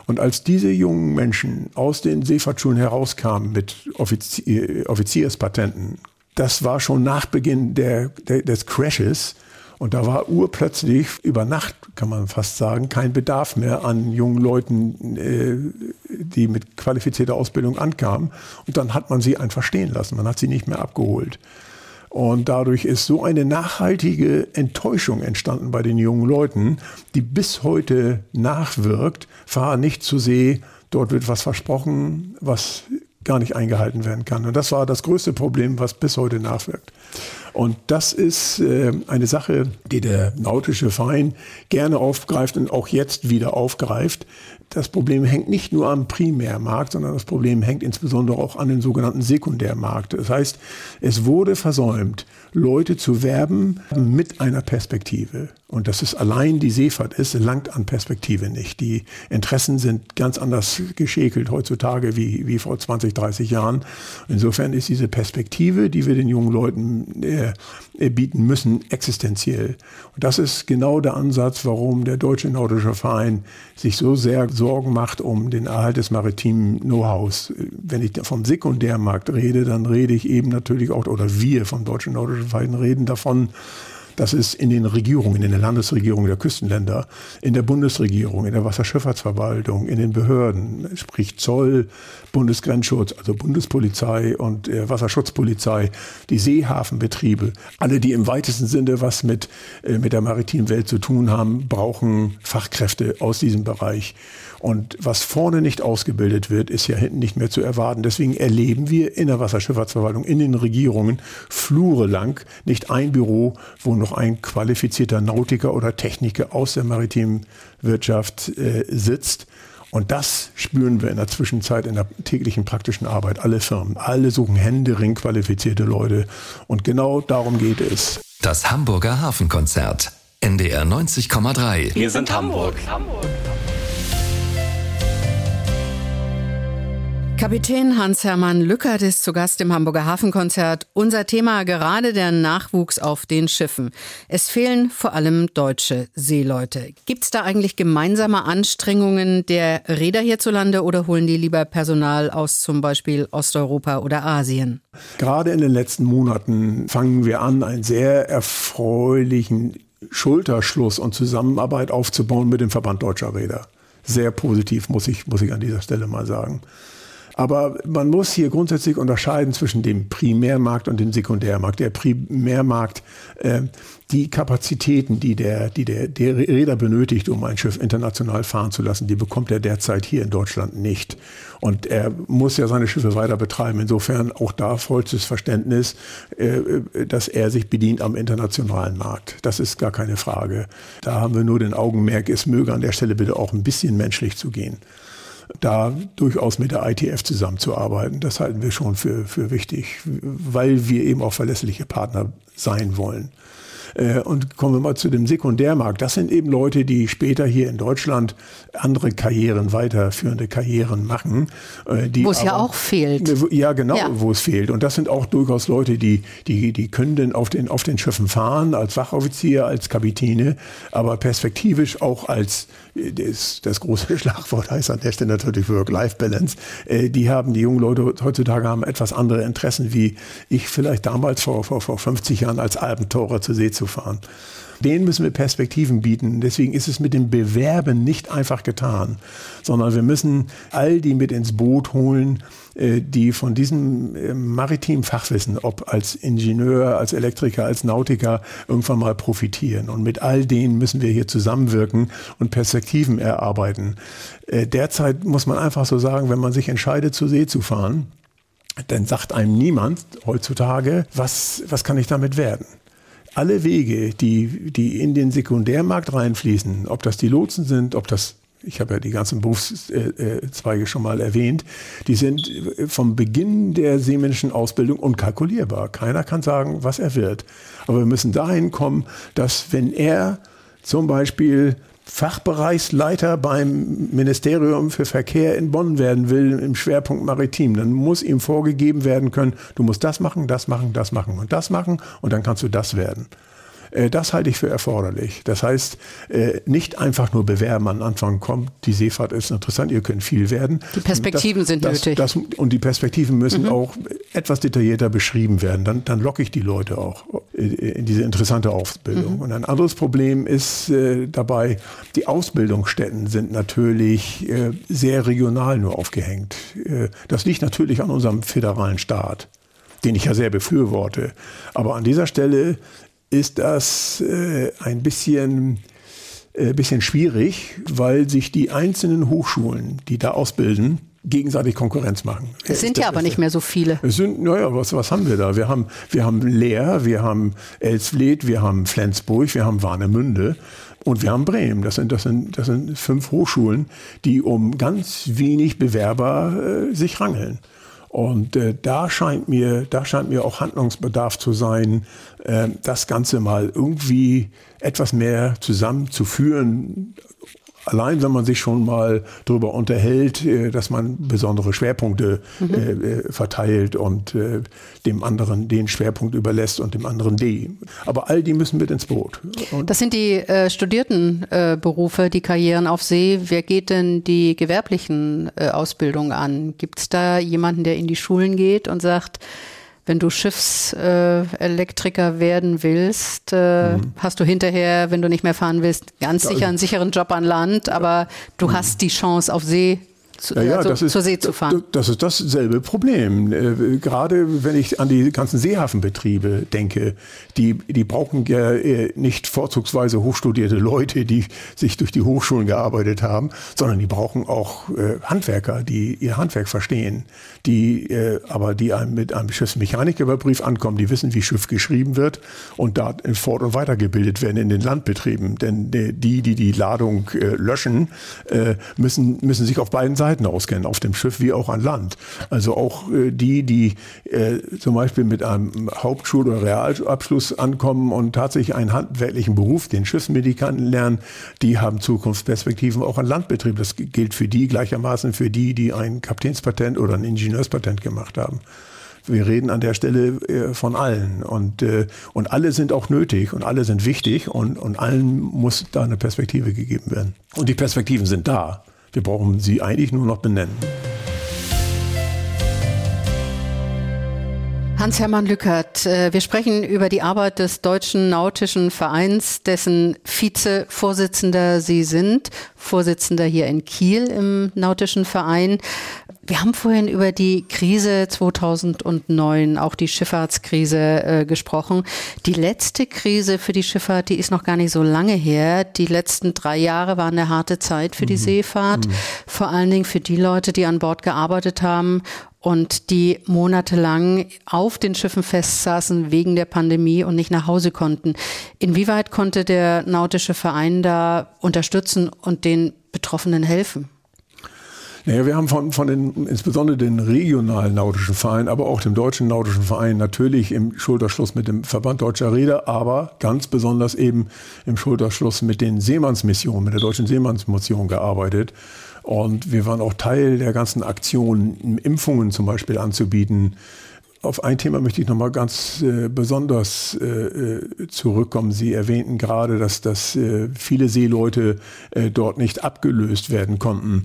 Und als diese jungen Menschen aus den Seefahrtschulen herauskamen mit Offizier, Offizierspatenten, das war schon nach Beginn der, der, des Crashes, und da war urplötzlich über Nacht, kann man fast sagen, kein Bedarf mehr an jungen Leuten, äh, die mit qualifizierter Ausbildung ankamen. Und dann hat man sie einfach stehen lassen. Man hat sie nicht mehr abgeholt. Und dadurch ist so eine nachhaltige Enttäuschung entstanden bei den jungen Leuten, die bis heute nachwirkt. Fahr nicht zu See, dort wird was versprochen, was gar nicht eingehalten werden kann. Und das war das größte Problem, was bis heute nachwirkt. Und das ist äh, eine Sache, die der nautische Verein gerne aufgreift und auch jetzt wieder aufgreift. Das Problem hängt nicht nur am Primärmarkt, sondern das Problem hängt insbesondere auch an den sogenannten Sekundärmarkt. Das heißt, es wurde versäumt, Leute zu werben mit einer Perspektive. Und dass es allein die Seefahrt ist, langt an Perspektive nicht. Die Interessen sind ganz anders geschäkelt heutzutage wie, wie vor 20, 30 Jahren. Insofern ist diese Perspektive, die wir den jungen Leuten äh, bieten müssen, existenziell. Und das ist genau der Ansatz, warum der Deutsche Nordische Verein sich so sehr Sorgen macht um den Erhalt des maritimen Know-hows. Wenn ich vom Sekundärmarkt rede, dann rede ich eben natürlich auch, oder wir vom Deutschen Nordischen Verein reden davon, Das ist in den Regierungen, in der Landesregierung der Küstenländer, in der Bundesregierung, in der Wasserschifffahrtsverwaltung, in den Behörden, sprich Zoll, Bundesgrenzschutz, also Bundespolizei und äh, Wasserschutzpolizei, die Seehafenbetriebe, alle, die im weitesten Sinne was mit, äh, mit der maritimen Welt zu tun haben, brauchen Fachkräfte aus diesem Bereich. Und was vorne nicht ausgebildet wird, ist ja hinten nicht mehr zu erwarten. Deswegen erleben wir in der Wasserschifffahrtsverwaltung, in den Regierungen, Flure lang nicht ein Büro, wo noch ein qualifizierter Nautiker oder Techniker aus der maritimen Wirtschaft äh, sitzt. Und das spüren wir in der Zwischenzeit in der täglichen praktischen Arbeit. Alle Firmen, alle suchen händeringend qualifizierte Leute. Und genau darum geht es. Das Hamburger Hafenkonzert. NDR 90,3. Wir sind Hamburg. Hamburg. Kapitän Hans-Hermann Lückert ist zu Gast im Hamburger Hafenkonzert. Unser Thema gerade der Nachwuchs auf den Schiffen. Es fehlen vor allem deutsche Seeleute. Gibt es da eigentlich gemeinsame Anstrengungen der Räder hierzulande oder holen die lieber Personal aus zum Beispiel Osteuropa oder Asien? Gerade in den letzten Monaten fangen wir an, einen sehr erfreulichen Schulterschluss und Zusammenarbeit aufzubauen mit dem Verband Deutscher Räder. Sehr positiv, muss ich, muss ich an dieser Stelle mal sagen. Aber man muss hier grundsätzlich unterscheiden zwischen dem Primärmarkt und dem Sekundärmarkt. Der Primärmarkt, äh, die Kapazitäten, die der, die der, der Räder benötigt, um ein Schiff international fahren zu lassen, die bekommt er derzeit hier in Deutschland nicht. Und er muss ja seine Schiffe weiter betreiben. Insofern auch da vollstes Verständnis, äh, dass er sich bedient am internationalen Markt. Das ist gar keine Frage. Da haben wir nur den Augenmerk, es möge an der Stelle bitte auch ein bisschen menschlich zu gehen da durchaus mit der ITF zusammenzuarbeiten. Das halten wir schon für, für wichtig, weil wir eben auch verlässliche Partner sein wollen. Äh, und kommen wir mal zu dem Sekundärmarkt. Das sind eben Leute, die später hier in Deutschland andere Karrieren, weiterführende Karrieren machen. Äh, wo es ja auch fehlt. Ja, genau, ja. wo es fehlt. Und das sind auch durchaus Leute, die, die, die können denn auf den, auf den Schiffen fahren, als Wachoffizier, als Kapitäne, aber perspektivisch auch als, das, das große Schlagwort heißt an der Stelle natürlich Work-Life-Balance. Äh, die haben, die jungen Leute heutzutage haben etwas andere Interessen, wie ich vielleicht damals vor, vor, vor 50 Jahren als Abenteurer zur See zu fahren. Denen müssen wir Perspektiven bieten. Deswegen ist es mit dem Bewerben nicht einfach getan, sondern wir müssen all die mit ins Boot holen, äh, die von diesem äh, maritimen Fachwissen, ob als Ingenieur, als Elektriker, als Nautiker, irgendwann mal profitieren. Und mit all denen müssen wir hier zusammenwirken und Perspektiven erarbeiten. Äh, derzeit muss man einfach so sagen, wenn man sich entscheidet, zur See zu fahren, dann sagt einem niemand heutzutage, was, was kann ich damit werden? Alle Wege, die, die in den Sekundärmarkt reinfließen, ob das die Lotsen sind, ob das ich habe ja die ganzen Berufszweige schon mal erwähnt, die sind vom Beginn der seemännischen Ausbildung unkalkulierbar. Keiner kann sagen, was er wird. Aber wir müssen dahin kommen, dass wenn er zum Beispiel Fachbereichsleiter beim Ministerium für Verkehr in Bonn werden will, im Schwerpunkt Maritim, dann muss ihm vorgegeben werden können, du musst das machen, das machen, das machen und das machen und dann kannst du das werden. Äh, das halte ich für erforderlich. Das heißt, äh, nicht einfach nur bewerben an Anfang kommt, die Seefahrt ist interessant, ihr könnt viel werden. Die Perspektiven das, sind das, nötig. Das, und die Perspektiven müssen mhm. auch etwas detaillierter beschrieben werden. Dann, dann locke ich die Leute auch in diese interessante Ausbildung. Mhm. Und ein anderes Problem ist äh, dabei, die Ausbildungsstätten sind natürlich äh, sehr regional nur aufgehängt. Äh, das liegt natürlich an unserem föderalen Staat den ich ja sehr befürworte. Aber an dieser Stelle ist das äh, ein bisschen, äh, bisschen schwierig, weil sich die einzelnen Hochschulen, die da ausbilden, gegenseitig Konkurrenz machen. Es sind ja aber nicht mehr so viele. Es sind, naja, was, was haben wir da? Wir haben, wir haben Leer, wir haben Elsfleth, wir haben Flensburg, wir haben Warnemünde und wir haben Bremen. Das sind, das sind, das sind fünf Hochschulen, die um ganz wenig Bewerber äh, sich rangeln. Und äh, da scheint mir, da scheint mir auch Handlungsbedarf zu sein, äh, das Ganze mal irgendwie etwas mehr zusammenzuführen, allein wenn man sich schon mal darüber unterhält, äh, dass man besondere Schwerpunkte mhm. Äh, äh, verteilt und dem anderen den Schwerpunkt überlässt und dem anderen den. Aber all die müssen mit ins Boot. Und das sind die äh, studierten äh, Berufe, die Karrieren auf See. Wer geht denn die gewerblichen äh, Ausbildungen an? Gibt es da jemanden, der in die Schulen geht und sagt, wenn du Schiffselektriker äh, werden willst, äh, mhm. hast du hinterher, wenn du nicht mehr fahren willst, ganz sicher einen sicheren Job an Land, aber du mhm. hast die Chance auf See zu, ja, ja, also das ist, zur See zu fahren. Das ist dasselbe Problem. Äh, gerade wenn ich an die ganzen Seehafenbetriebe denke, die, die brauchen ja äh, nicht vorzugsweise hochstudierte Leute, die sich durch die Hochschulen gearbeitet haben, sondern die brauchen auch äh, Handwerker, die ihr Handwerk verstehen, die aber die einem mit einem Schiffsmechanikerbrief ankommen, die wissen, wie Schiff geschrieben wird und da fort- und weitergebildet werden in den Landbetrieben. Denn die, die die Ladung löschen, müssen, müssen sich auf beiden Seiten Seiten auskennen, auf dem Schiff wie auch an Land. Also auch äh, die, die äh, zum Beispiel mit einem Hauptschul- oder Realabschluss ankommen und tatsächlich einen handwerklichen Beruf, den Schiffsmedikanten lernen, die haben Zukunftsperspektiven auch an Landbetrieb. Das gilt für die gleichermaßen für die, die ein Kapitänspatent oder ein Ingenieurspatent gemacht haben. Wir reden an der Stelle äh, von allen und, äh, und alle sind auch nötig und alle sind wichtig und, und allen muss da eine Perspektive gegeben werden. Und die Perspektiven sind da. Wir brauchen sie eigentlich nur noch benennen. Hans-Hermann Lückert, äh, wir sprechen über die Arbeit des Deutschen Nautischen Vereins, dessen Vizevorsitzender Sie sind, Vorsitzender hier in Kiel im Nautischen Verein. Wir haben vorhin über die Krise 2009, auch die Schifffahrtskrise äh, gesprochen. Die letzte Krise für die Schifffahrt, die ist noch gar nicht so lange her. Die letzten drei Jahre waren eine harte Zeit für die mhm. Seefahrt, mhm. vor allen Dingen für die Leute, die an Bord gearbeitet haben und die monatelang auf den Schiffen festsaßen wegen der Pandemie und nicht nach Hause konnten. Inwieweit konnte der nautische Verein da unterstützen und den Betroffenen helfen? Naja, wir haben von, von den, insbesondere den regionalen nautischen Vereinen, aber auch dem deutschen nautischen Verein natürlich im Schulterschluss mit dem Verband Deutscher Räder, aber ganz besonders eben im Schulterschluss mit den Seemannsmissionen, mit der deutschen Seemannsmission gearbeitet. Und wir waren auch Teil der ganzen Aktion, Impfungen zum Beispiel anzubieten. Auf ein Thema möchte ich nochmal ganz äh, besonders äh, äh, zurückkommen. Sie erwähnten gerade, dass, dass äh, viele Seeleute äh, dort nicht abgelöst werden konnten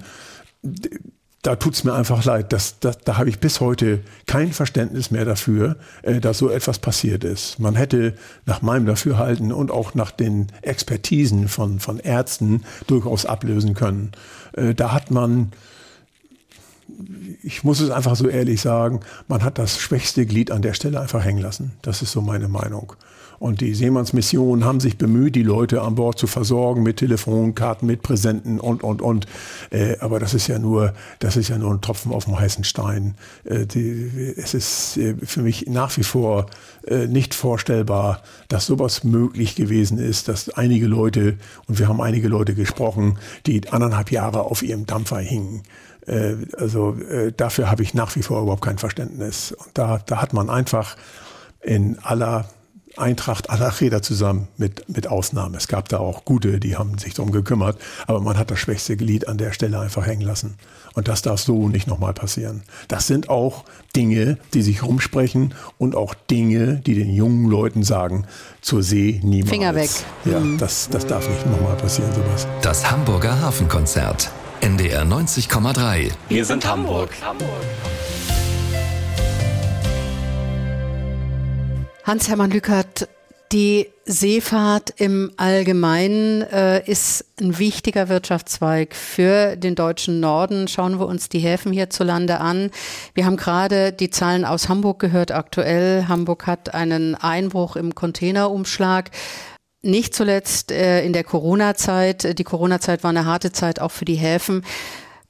da tut's mir einfach leid. Das, das, da habe ich bis heute kein Verständnis mehr dafür, äh, dass so etwas passiert ist. Man hätte nach meinem Dafürhalten und auch nach den Expertisen von, von Ärzten durchaus ablösen können. Äh, da hat man, ich muss es einfach so ehrlich sagen, man hat das schwächste Glied an der Stelle einfach hängen lassen. Das ist so meine Meinung. Und die Seemannsmissionen haben sich bemüht, die Leute an Bord zu versorgen mit Telefonkarten, mit Präsenten und, und, und. Äh, aber das ist ja nur, das ist ja nur ein Tropfen auf dem heißen Stein. Äh, die, es ist äh, für mich nach wie vor äh, nicht vorstellbar, dass sowas möglich gewesen ist, dass einige Leute, und wir haben einige Leute gesprochen, die anderthalb Jahre auf ihrem Dampfer hingen. Äh, also äh, dafür habe ich nach wie vor überhaupt kein Verständnis. Und da, da hat man einfach in aller Eintracht aller Räder zusammen mit, mit Ausnahme. Es gab da auch gute, die haben sich darum gekümmert, aber man hat das schwächste Glied an der Stelle einfach hängen lassen. Und das darf so nicht nochmal passieren. Das sind auch Dinge, die sich rumsprechen und auch Dinge, die den jungen Leuten sagen, zur See niemals. Finger weg. Ja, mhm. das, das darf nicht nochmal passieren, sowas. Das Hamburger Hafenkonzert. NDR 90,3. Wir sind Hamburg. Hamburg. Hans-Hermann Lückert, die Seefahrt im Allgemeinen äh, ist ein wichtiger Wirtschaftszweig für den deutschen Norden. Schauen wir uns die Häfen hierzulande an. Wir haben gerade die Zahlen aus Hamburg gehört aktuell. Hamburg hat einen Einbruch im Containerumschlag. Nicht zuletzt äh, in der Corona-Zeit. Die Corona-Zeit war eine harte Zeit auch für die Häfen.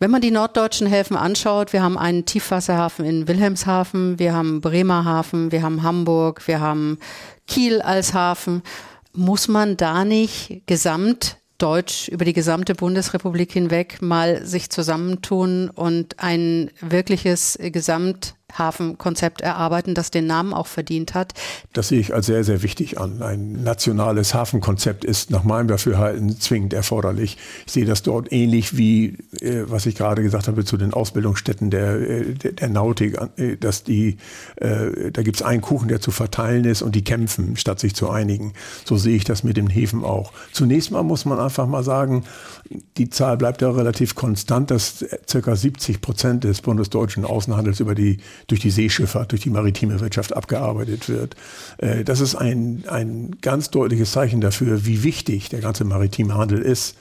Wenn man die norddeutschen Häfen anschaut, wir haben einen Tiefwasserhafen in Wilhelmshaven, wir haben Bremerhaven, wir haben Hamburg, wir haben Kiel als Hafen. Muss man da nicht gesamt Deutsch über die gesamte Bundesrepublik hinweg mal sich zusammentun und ein wirkliches Gesamt Hafenkonzept erarbeiten, das den Namen auch verdient hat. Das sehe ich als sehr, sehr wichtig an. Ein nationales Hafenkonzept ist nach meinem Dafürhalten zwingend erforderlich. Ich sehe das dort ähnlich wie, äh, was ich gerade gesagt habe, zu den Ausbildungsstätten der, äh, der, der Nautik, äh, dass die, da gibt es einen Kuchen, der zu verteilen ist und die kämpfen, statt sich zu einigen. So sehe ich das mit den Häfen auch. Zunächst mal muss man einfach mal sagen, die Zahl bleibt ja relativ konstant, dass circa 70 Prozent des bundesdeutschen Außenhandels über die durch die Seeschifffahrt, durch die maritime Wirtschaft abgearbeitet wird. Äh, das ist ein, ein ganz deutliches Zeichen dafür, wie wichtig der ganze maritime Handel ist.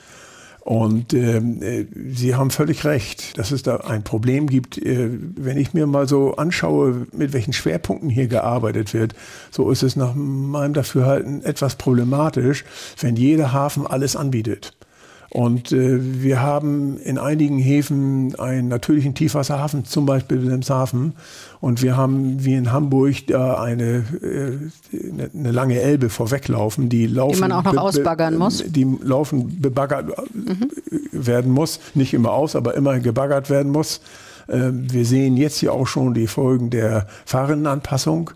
Und ähm, äh, Sie haben völlig recht, dass es da ein Problem gibt. Äh, wenn ich mir mal so anschaue, mit welchen Schwerpunkten hier gearbeitet wird, so ist es nach meinem Dafürhalten etwas problematisch, wenn jeder Hafen alles anbietet. Und äh, wir haben in einigen Häfen einen natürlichen Tiefwasserhafen, zum Beispiel Wilhelmshaven. Und wir haben wie in Hamburg da eine, äh, eine lange Elbe vorweglaufen, die laufen. Die man auch noch ausbaggern muss. Die laufen bebaggert mhm. werden muss. Nicht immer aus, aber immer gebaggert werden muss. Äh, wir sehen jetzt hier auch schon die Folgen der Fahrerinnenanpassung,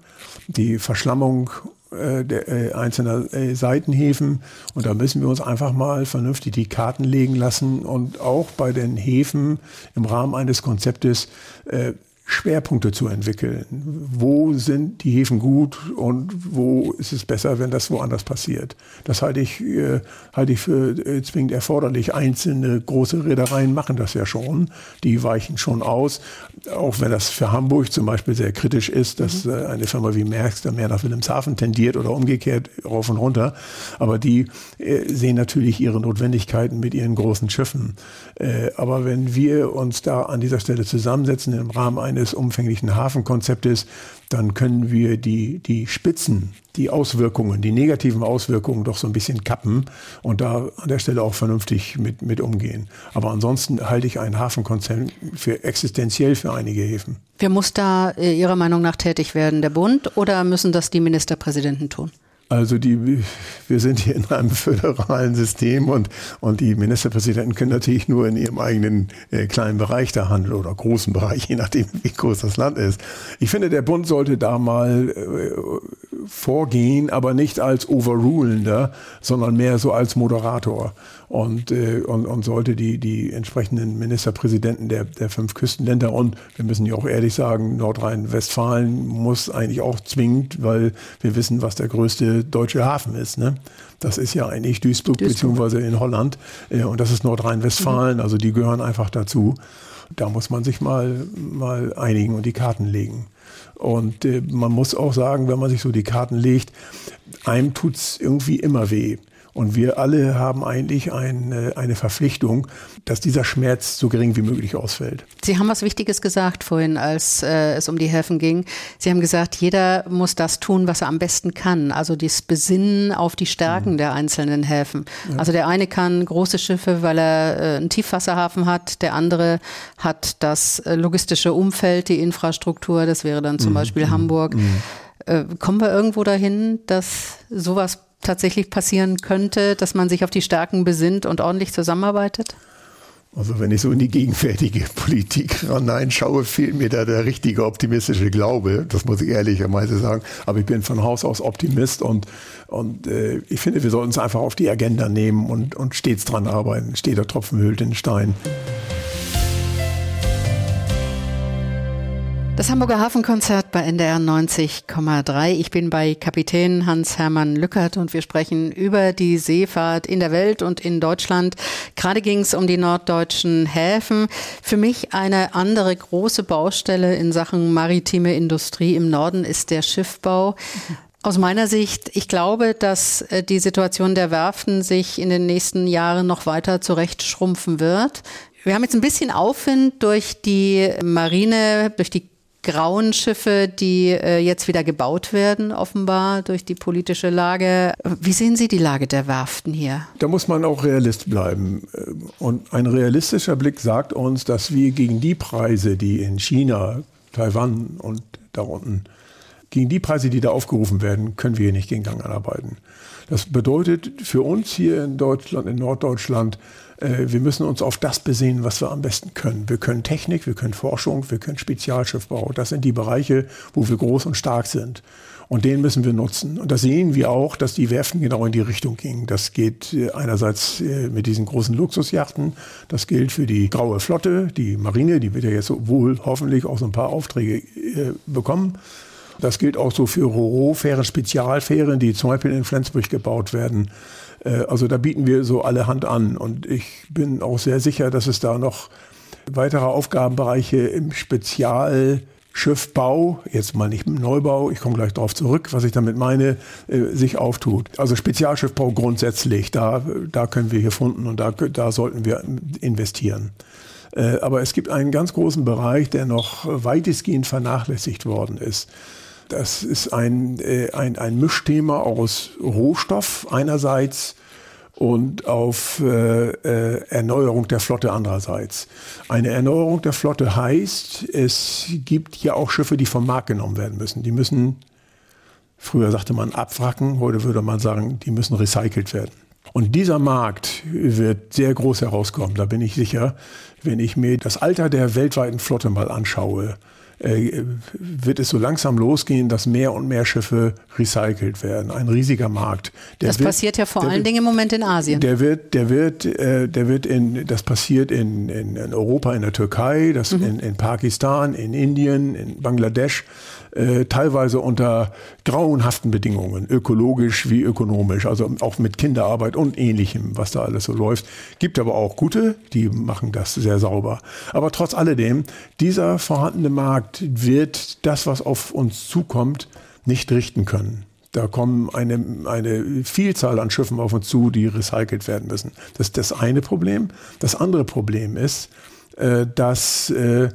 die Verschlammung äh, der äh, einzelner äh, Seitenhäfen. Und da müssen wir uns einfach mal vernünftig die Karten legen lassen und auch bei den Häfen im Rahmen eines Konzeptes äh, Schwerpunkte zu entwickeln. Wo sind die Häfen gut und wo ist es besser, wenn das woanders passiert? Das halte ich, äh, halte ich für äh, zwingend erforderlich. Einzelne große Reedereien machen das ja schon. Die weichen schon aus. Auch wenn das für Hamburg zum Beispiel sehr kritisch ist, dass mhm. äh, eine Firma wie Merckx da mehr nach Wilhelmshaven tendiert oder umgekehrt rauf und runter. Aber die äh, sehen natürlich ihre Notwendigkeiten mit ihren großen Schiffen. Äh, aber wenn wir uns da an dieser Stelle zusammensetzen im Rahmen eines eines umfänglichen Hafenkonzeptes, dann können wir die, die Spitzen, die Auswirkungen, die negativen Auswirkungen doch so ein bisschen kappen und da an der Stelle auch vernünftig mit, mit umgehen. Aber ansonsten halte ich ein Hafenkonzept für existenziell für einige Häfen. Wer muss da äh, Ihrer Meinung nach tätig werden? Der Bund oder müssen das die Ministerpräsidenten tun? Also die, wir sind hier in einem föderalen System und, und die Ministerpräsidenten können natürlich nur in ihrem eigenen äh, kleinen Bereich da handeln oder großen Bereich, je nachdem, wie groß das Land ist. Ich finde, der Bund sollte da mal äh, vorgehen, aber nicht als Overrulender, sondern mehr so als Moderator und, äh, und, und sollte die, die entsprechenden Ministerpräsidenten der, der fünf Küstenländer und wir müssen ja auch ehrlich sagen, Nordrhein-Westfalen muss eigentlich auch zwingend, weil wir wissen, was der größte deutsche Hafen ist. Ne? Das ist ja eigentlich Duisburg, Duisburg. beziehungsweise in Holland äh, und das ist Nordrhein-Westfalen, mhm. also die gehören einfach dazu. Da muss man sich mal, mal einigen und die Karten legen. Und äh, man muss auch sagen, wenn man sich so die Karten legt, einem tut es irgendwie immer weh. Und wir alle haben eigentlich eine, eine Verpflichtung, dass dieser Schmerz so gering wie möglich ausfällt. Sie haben was Wichtiges gesagt vorhin, als äh, es um die Häfen ging. Sie haben gesagt, jeder muss das tun, was er am besten kann. Also das Besinnen auf die Stärken mhm. der einzelnen Häfen. Ja. Also der eine kann große Schiffe, weil er äh, einen Tiefwasserhafen hat. Der andere hat das äh, logistische Umfeld, die Infrastruktur. Das wäre dann zum mhm. Beispiel mhm. Hamburg. Mhm. Äh, kommen wir irgendwo dahin, dass sowas tatsächlich passieren könnte, dass man sich auf die Stärken besinnt und ordentlich zusammenarbeitet? Also wenn ich so in die gegenwärtige Politik hineinschaue, fehlt mir da der richtige optimistische Glaube. Das muss ich ehrlicherweise sagen. Aber ich bin von Haus aus Optimist und, und äh, ich finde, wir sollten es einfach auf die Agenda nehmen und, und stets dran arbeiten. Steht der Tropfen hüllt den Stein. Das Hamburger Hafenkonzert bei NDR 90,3. Ich bin bei Kapitän Hans-Hermann Lückert und wir sprechen über die Seefahrt in der Welt und in Deutschland. Gerade ging es um die norddeutschen Häfen. Für mich eine andere große Baustelle in Sachen maritime Industrie im Norden ist der Schiffbau. Aus meiner Sicht, ich glaube, dass äh, die Situation der Werften sich in den nächsten Jahren noch weiter zurechtschrumpfen wird. Wir haben jetzt ein bisschen Aufwind durch die Marine, durch die grauen Schiffe, die äh, jetzt wieder gebaut werden, offenbar durch die politische Lage. Wie sehen Sie die Lage der Werften hier? Da muss man auch realist bleiben. Und ein realistischer Blick sagt uns, dass wir gegen die Preise, die in China, Taiwan und da unten, gegen die Preise, die da aufgerufen werden, können wir nicht gegen Gang anarbeiten. Das bedeutet für uns hier in Deutschland, in Norddeutschland, äh, wir müssen uns auf das besehen, was wir am besten können. Wir können Technik, wir können Forschung, wir können Spezialschiffbau. Das sind die Bereiche, wo wir groß und stark sind. Und den müssen wir nutzen. Und da sehen wir auch, dass die Werften genau in die Richtung gingen. Das geht äh, einerseits äh, mit diesen großen Luxusjachten. Das gilt für die graue Flotte, die Marine, die wird ja jetzt wohl hoffentlich auch so ein paar Aufträge bekommen. Das gilt auch so für Roro-Fähren, Spezialfähren, die zum Beispiel in Flensburg gebaut werden. Äh, also da bieten wir so alle Hand an. Und ich bin auch sehr sicher, dass es da noch weitere Aufgabenbereiche im Spezial Schiffbau, jetzt mal nicht im Neubau, ich komme gleich darauf zurück, was ich damit meine, äh, sich auftut. Also Spezialschiffbau grundsätzlich, da, da können wir hier funden und da, da sollten wir investieren. Äh, aber es gibt einen ganz großen Bereich, der noch weitestgehend vernachlässigt worden ist. Das ist ein, äh, ein, ein Mischthema aus Rohstoff einerseits, und auf äh, äh, Erneuerung der Flotte andererseits. Eine Erneuerung der Flotte heißt, es gibt ja auch Schiffe, die vom Markt genommen werden müssen. Die müssen, früher sagte man abwracken, heute würde man sagen, die müssen recycelt werden. Und dieser Markt wird sehr groß herauskommen, da bin ich sicher, wenn ich mir das Alter der weltweiten Flotte mal anschaue äh, wird es so langsam losgehen, dass mehr und mehr Schiffe recycelt werden. Ein riesiger Markt. Der das wird, passiert ja vor allen wird, Dingen im Moment in Asien. Der wird, der wird, äh, der wird in, das passiert in, in, in Europa, in der Türkei, das mhm. in, in Pakistan, in Indien, in Bangladesch äh, teilweise unter grauenhaften Bedingungen, ökologisch wie ökonomisch, also auch mit Kinderarbeit und ähnlichem, was da alles so läuft. Gibt aber auch gute, die machen das sehr sauber. Aber trotz alledem, dieser vorhandene Markt wird das, was auf uns zukommt, nicht richten können. Da kommen eine, eine Vielzahl an Schiffen auf uns zu, die recycelt werden müssen. Das ist das eine Problem. Das andere Problem ist, äh, dass äh,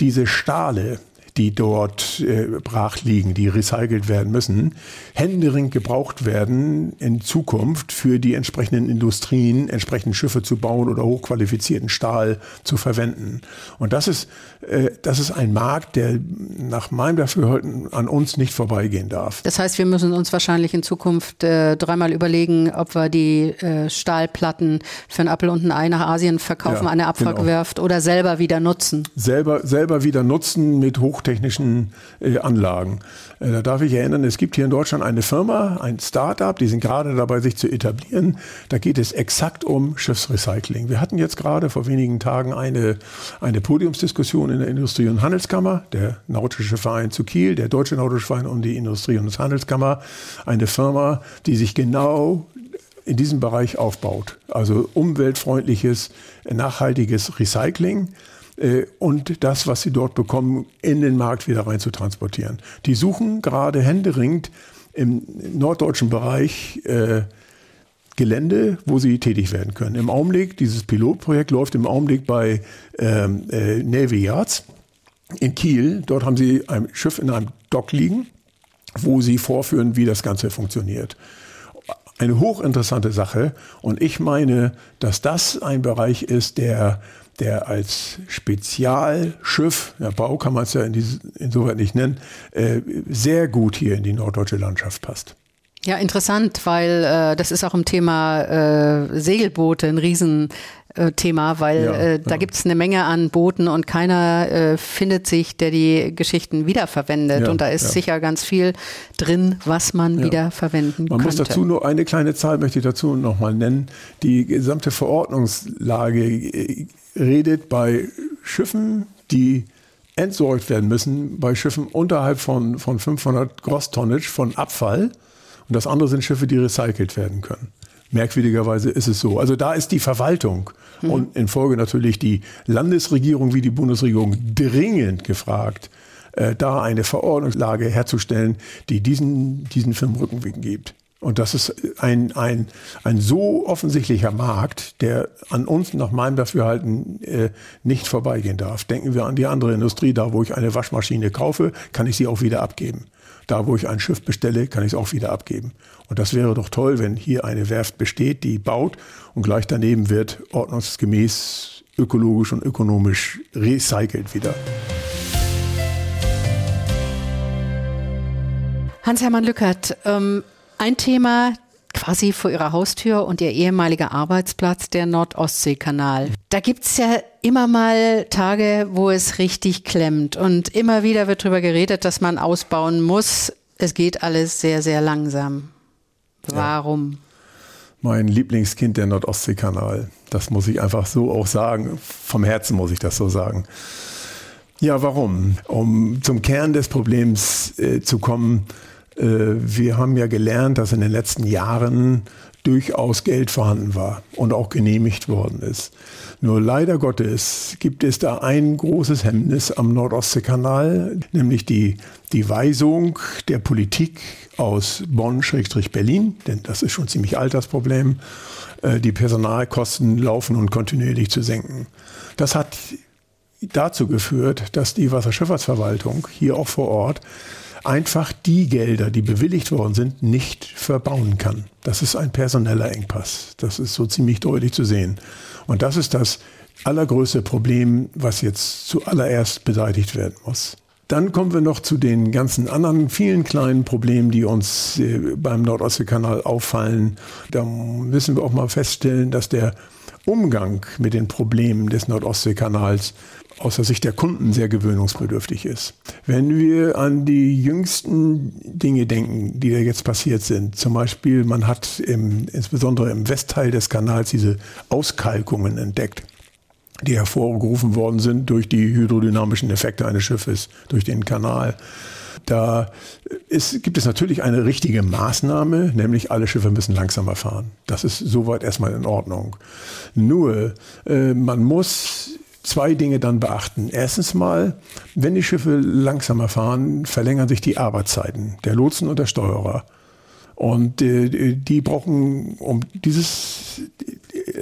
diese Stahle, die dort äh, brach liegen, die recycelt werden müssen, händeringend gebraucht werden in Zukunft für die entsprechenden Industrien, entsprechende Schiffe zu bauen oder hochqualifizierten Stahl zu verwenden. Und das ist, äh, das ist ein Markt, der nach meinem Dafürhalten an uns nicht vorbeigehen darf. Das heißt, wir müssen uns wahrscheinlich in Zukunft äh, dreimal überlegen, ob wir die äh, Stahlplatten für ein Apfel und ein Ei nach Asien verkaufen, ja, an der Abfallgewerft genau. oder selber wieder nutzen. Selber, selber wieder nutzen mit hoch hochtechnischen äh, Anlagen. Äh, da darf ich erinnern, es gibt hier in Deutschland eine Firma, ein Start-up, die sind gerade dabei, sich zu etablieren. Da geht es exakt um Schiffsrecycling. Wir hatten jetzt gerade vor wenigen Tagen eine, eine Podiumsdiskussion in der Industrie- und Handelskammer, der Nautische Verein zu Kiel, der Deutsche Nautische Verein und die Industrie- und Handelskammer, eine Firma, die sich genau in diesem Bereich aufbaut. Also umweltfreundliches, nachhaltiges Recycling. Äh, und das, was sie dort bekommen, in den Markt wieder rein zu transportieren. Die suchen gerade händeringend im norddeutschen Bereich äh, Gelände, wo sie tätig werden können. Im Augenblick, dieses Pilotprojekt läuft im Augenblick bei ähm, äh, Navy Yards in Kiel. Dort haben sie ein Schiff in einem Dock liegen, wo sie vorführen, wie das Ganze funktioniert. Eine hochinteressante Sache. Und ich meine, dass das ein Bereich ist, der der als Spezialschiff, der Bau kann man es ja in diese, insoweit nicht nennen, äh, sehr gut hier in die norddeutsche Landschaft passt. Ja, interessant, weil äh, das ist auch im Thema äh, Segelboote ein Riesenthema, weil ja, äh, da ja. gibt es eine Menge an Booten und keiner äh, findet sich, der die Geschichten wiederverwendet. Ja, und da ist sicher ganz viel drin, was man wiederverwenden man könnte. Man muss dazu nur eine kleine Zahl möchte ich dazu nochmal nennen. Die gesamte Verordnungslage äh, redet bei Schiffen, die entsorgt werden müssen, bei Schiffen unterhalb von, von 500 Gross Tonnage von Abfall. Und das andere sind Schiffe, die recycelt werden können. Merkwürdigerweise ist es so. Also da ist die Verwaltung mhm. und in Folge natürlich die Landesregierung wie die Bundesregierung dringend gefragt, äh, da eine Verordnungslage herzustellen, die diesen, diesen Firmen Rückenwind gibt. Und das ist ein, ein, ein so offensichtlicher Markt, der an uns nach meinem Dafürhalten äh, nicht vorbeigehen darf. Denken wir an die andere Industrie. Da, wo ich eine Waschmaschine kaufe, kann ich sie auch wieder abgeben. Da, wo ich ein Schiff bestelle, kann ich es auch wieder abgeben. Und das wäre doch toll, wenn hier eine Werft besteht, die baut und gleich daneben wird ordnungsgemäß ökologisch und ökonomisch recycelt wieder. Hans-Hermann Lückert, ähm, ein Thema quasi vor ihrer Haustür und ihr ehemaliger Arbeitsplatz, der Nord-Ostsee-Kanal. Da gibt es ja immer mal Tage, wo es richtig klemmt und immer wieder wird darüber geredet, dass man ausbauen muss. Es geht alles sehr, sehr langsam. Warum? Ja. Mein Lieblingskind, der Nord-Ostsee-Kanal. Das muss ich einfach so auch sagen. Vom Herzen muss ich das so sagen. Ja, warum? Um zum Kern des Problems äh, zu kommen, wir haben ja gelernt, dass in den letzten Jahren durchaus Geld vorhanden war und auch genehmigt worden ist. Nur leider Gottes gibt es da ein großes Hemmnis am Nordostseekanal, nämlich die, die Weisung der Politik aus Bonn-Berlin, denn das ist schon ziemlich alt das Problem, äh, die Personalkosten laufen und kontinuierlich zu senken. Das hat dazu geführt, dass die Wasserschifffahrtsverwaltung hier auch vor Ort einfach die Gelder, die bewilligt worden sind, nicht verbauen kann. Das ist ein personeller Engpass. Das ist so ziemlich deutlich zu sehen. Und das ist das allergrößte Problem, was jetzt zuallererst beseitigt werden muss. Dann kommen wir noch zu den ganzen anderen vielen kleinen Problemen, die uns äh, beim Nordostseekanal auffallen. Da müssen wir auch mal feststellen, dass der Umgang mit den Problemen des Nordostseekanals aus der Sicht der Kunden sehr gewöhnungsbedürftig ist. Wenn wir an die jüngsten Dinge denken, die da jetzt passiert sind, zum Beispiel man hat im, insbesondere im Westteil des Kanals diese Auskalkungen entdeckt die hervorgerufen worden sind durch die hydrodynamischen Effekte eines Schiffes, durch den Kanal. Da ist, gibt es natürlich eine richtige Maßnahme, nämlich alle Schiffe müssen langsamer fahren. Das ist soweit erstmal in Ordnung. Nur, äh, man muss zwei Dinge dann beachten. Erstens mal, wenn die Schiffe langsamer fahren, verlängern sich die Arbeitszeiten der Lotsen und der Steuerer. Und äh, die brauchen, um dieses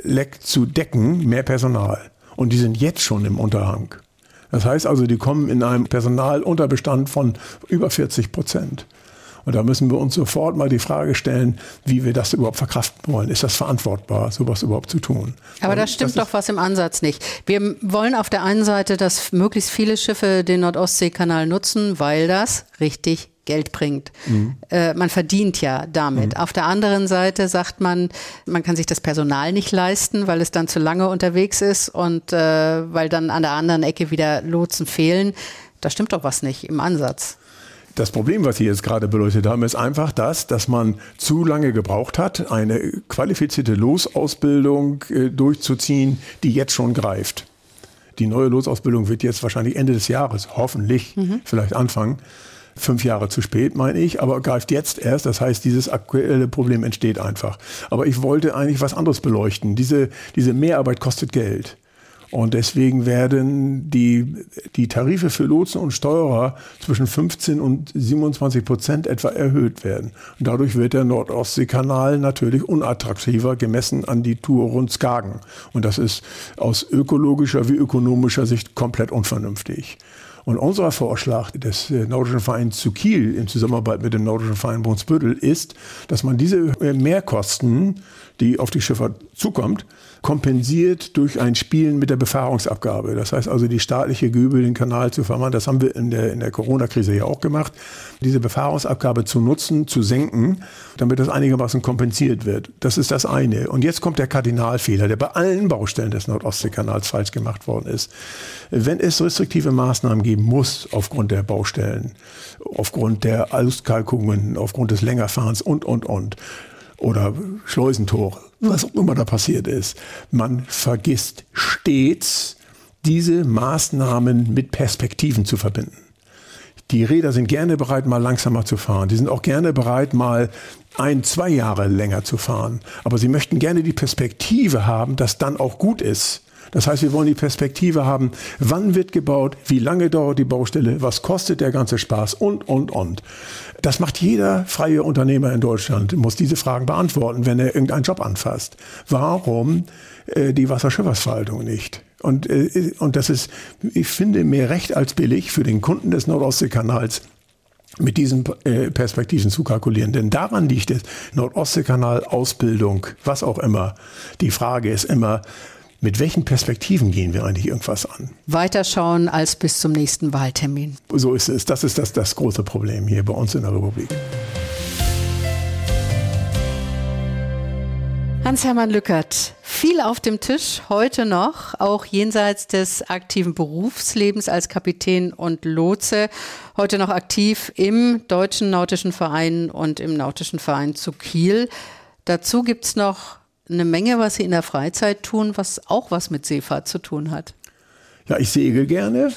Leck zu decken, mehr Personal. Und die sind jetzt schon im Unterhang. Das heißt also, die kommen in einem Personalunterbestand von über 40 Prozent. Und da müssen wir uns sofort mal die Frage stellen, wie wir das überhaupt verkraften wollen. Ist das verantwortbar, sowas überhaupt zu tun? Aber da stimmt doch was im Ansatz nicht. Wir wollen auf der einen Seite, dass möglichst viele Schiffe den Nordostseekanal nutzen, weil das richtig Geld bringt. Mhm. Äh, man verdient ja damit. Mhm. Auf der anderen Seite sagt man, man kann sich das Personal nicht leisten, weil es dann zu lange unterwegs ist und äh, weil dann an der anderen Ecke wieder Lotsen fehlen. Da stimmt doch was nicht im Ansatz. Das Problem, was Sie jetzt gerade beleuchtet haben, ist einfach das, dass man zu lange gebraucht hat, eine qualifizierte Losausbildung äh, durchzuziehen, die jetzt schon greift. Die neue Losausbildung wird jetzt wahrscheinlich Ende des Jahres, hoffentlich, mhm. vielleicht anfangen. Fünf Jahre zu spät, meine ich, aber greift jetzt erst. Das heißt, dieses aktuelle Problem entsteht einfach. Aber ich wollte eigentlich was anderes beleuchten. Diese, diese Mehrarbeit kostet Geld. Und deswegen werden die, die Tarife für Lotsen und Steuerer zwischen 15 und 27 Prozent etwa erhöht werden. Und dadurch wird der Nordostseekanal natürlich unattraktiver gemessen an die Tour rund Skagen. Und das ist aus ökologischer wie ökonomischer Sicht komplett unvernünftig. Und unser Vorschlag des Nordischen Vereins zu Kiel in Zusammenarbeit mit dem Nordischen Verein Brunsbüttel ist, dass man diese Mehrkosten, die auf die Schifffahrt zukommt, kompensiert durch ein Spielen mit der Befahrungsabgabe. Das heißt also, die staatliche Gübe, den Kanal zu vermachen, das haben wir in der, in der Corona-Krise ja auch gemacht, diese Befahrungsabgabe zu nutzen, zu senken, damit das einigermaßen kompensiert wird. Das ist das eine. Und jetzt kommt der Kardinalfehler, der bei allen Baustellen des Nordostseekanals falsch gemacht worden ist. Wenn es restriktive Maßnahmen geben muss aufgrund der Baustellen, aufgrund der Auskalkungen, aufgrund des Längerfahrens und, und, und, oder Schleusentore, was auch immer da passiert ist. Man vergisst stets, diese Maßnahmen mit Perspektiven zu verbinden. Die Räder sind gerne bereit, mal langsamer zu fahren. Die sind auch gerne bereit, mal ein, zwei Jahre länger zu fahren. Aber sie möchten gerne die Perspektive haben, dass dann auch gut ist. Das heißt, wir wollen die Perspektive haben, wann wird gebaut, wie lange dauert die Baustelle, was kostet der ganze Spaß und, und, und. Das macht jeder freie Unternehmer in Deutschland, muss diese Fragen beantworten, wenn er irgendeinen Job anfasst. Warum äh, die Wasserschifffahrtsverwaltung nicht? Und, äh, und das ist, ich finde, mehr recht als billig für den Kunden des Nordostseekanals mit diesen äh, Perspektiven zu kalkulieren. Denn daran liegt es, Nordostseekanal, Ausbildung, was auch immer. Die Frage ist immer, mit welchen Perspektiven gehen wir eigentlich irgendwas an? Weiterschauen als bis zum nächsten Wahltermin. So ist es. Das ist das, das große Problem hier bei uns in der Republik. Hans-Hermann Lückert, viel auf dem Tisch heute noch, auch jenseits des aktiven Berufslebens als Kapitän und Lotse. Heute noch aktiv im Deutschen Nautischen Verein und im Nautischen Verein zu Kiel. Dazu gibt es noch eine Menge, was Sie in der Freizeit tun, was auch was mit Seefahrt zu tun hat. Ja, ich segel gerne.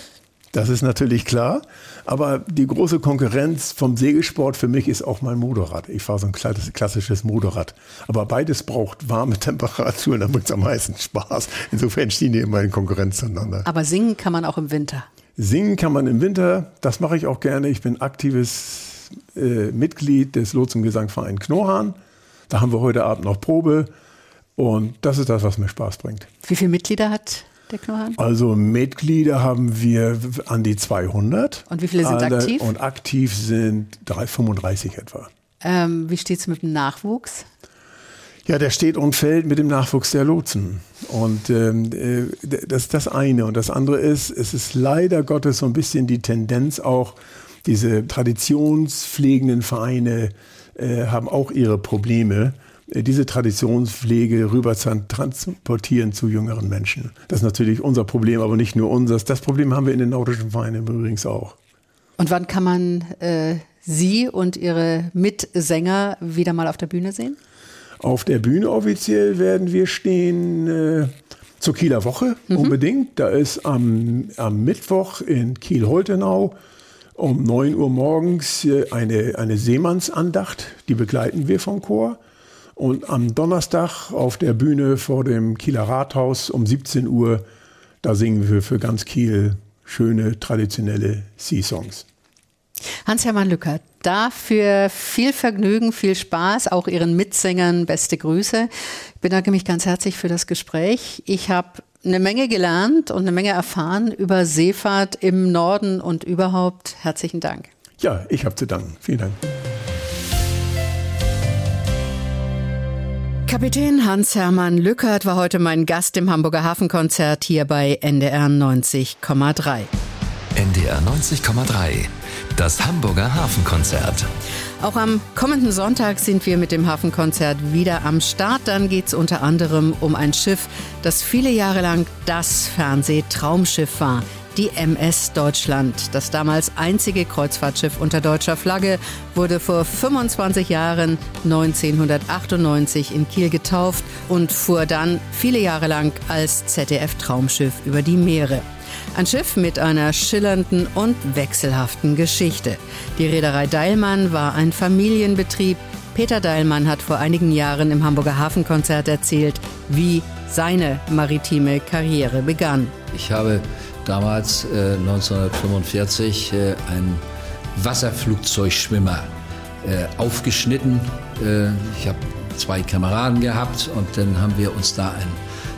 Das ist natürlich klar. Aber die große Konkurrenz vom Segelsport für mich ist auch mein Motorrad. Ich fahre so ein klassisches Motorrad. Aber beides braucht warme Temperaturen, da macht es am meisten Spaß. Insofern stehen die immer in Konkurrenz zueinander. Aber singen kann man auch im Winter. Singen kann man im Winter, das mache ich auch gerne. Ich bin aktives äh, Mitglied des Lotsengesangverein Knohan. Da haben wir heute Abend noch Probe. Und das ist das, was mir Spaß bringt. Wie viele Mitglieder hat der Knohan? Also Mitglieder haben wir an die 200. Und wie viele sind Alle, aktiv? Und aktiv sind 35 etwa. Ähm, wie steht es mit dem Nachwuchs? Ja, der steht und fällt mit dem Nachwuchs der Lotsen. Und ähm, äh, das ist das eine. Und das andere ist, es ist leider Gottes so ein bisschen die Tendenz auch, diese traditionspflegenden Vereine äh, haben auch ihre Probleme, diese Traditionspflege rüber transportieren zu jüngeren Menschen. Das ist natürlich unser Problem, aber nicht nur unseres. Das Problem haben wir in den nautischen Vereinen übrigens auch. Und wann kann man äh, Sie und Ihre Mitsänger wieder mal auf der Bühne sehen? Auf der Bühne offiziell werden wir stehen äh, zur Kieler Woche mhm. unbedingt. Da ist am, am Mittwoch in Kiel-Holtenau um 9 Uhr morgens äh, eine, eine Seemannsandacht, die begleiten wir vom Chor. Und am Donnerstag auf der Bühne vor dem Kieler Rathaus um 17 Uhr, da singen wir für ganz Kiel schöne traditionelle Sea-Songs. Hans-Hermann Lückert, dafür viel Vergnügen, viel Spaß, auch Ihren Mitsängern beste Grüße. Ich bedanke mich ganz herzlich für das Gespräch. Ich habe eine Menge gelernt und eine Menge erfahren über Seefahrt im Norden und überhaupt. Herzlichen Dank. Ja, ich habe zu danken. Vielen Dank. Kapitän Hans-Hermann Lückert war heute mein Gast im Hamburger Hafenkonzert hier bei NDR 90,3. NDR 90,3 das Hamburger Hafenkonzert. Auch am kommenden Sonntag sind wir mit dem Hafenkonzert wieder am Start. Dann geht es unter anderem um ein Schiff, das viele Jahre lang das Fernsehtraumschiff war. Die MS Deutschland, das damals einzige Kreuzfahrtschiff unter deutscher Flagge, wurde vor 25 Jahren 1998 in Kiel getauft und fuhr dann viele Jahre lang als ZDF-Traumschiff über die Meere. Ein Schiff mit einer schillernden und wechselhaften Geschichte. Die Reederei Deilmann war ein Familienbetrieb. Peter Deilmann hat vor einigen Jahren im Hamburger Hafenkonzert erzählt, wie seine maritime Karriere begann. Ich habe damals äh, 1945 äh, einen Wasserflugzeugschwimmer äh, aufgeschnitten. Äh, ich habe zwei Kameraden gehabt und dann haben wir uns da ein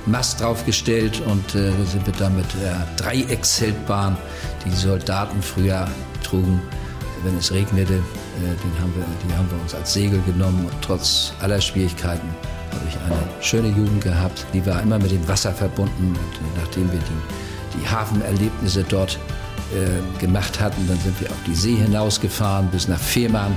Mast draufgestellt und äh, sind wir dann mit der Dreieckszeltbahn, die die Soldaten früher trugen, wenn es regnete, äh, den haben wir, die haben wir uns als Segel genommen und trotz aller Schwierigkeiten habe ich eine schöne Jugend gehabt. Die war immer mit dem Wasser verbunden und nachdem wir die, die Hafenerlebnisse dort äh, gemacht hatten, dann sind wir auf die See hinausgefahren bis nach Fehmarn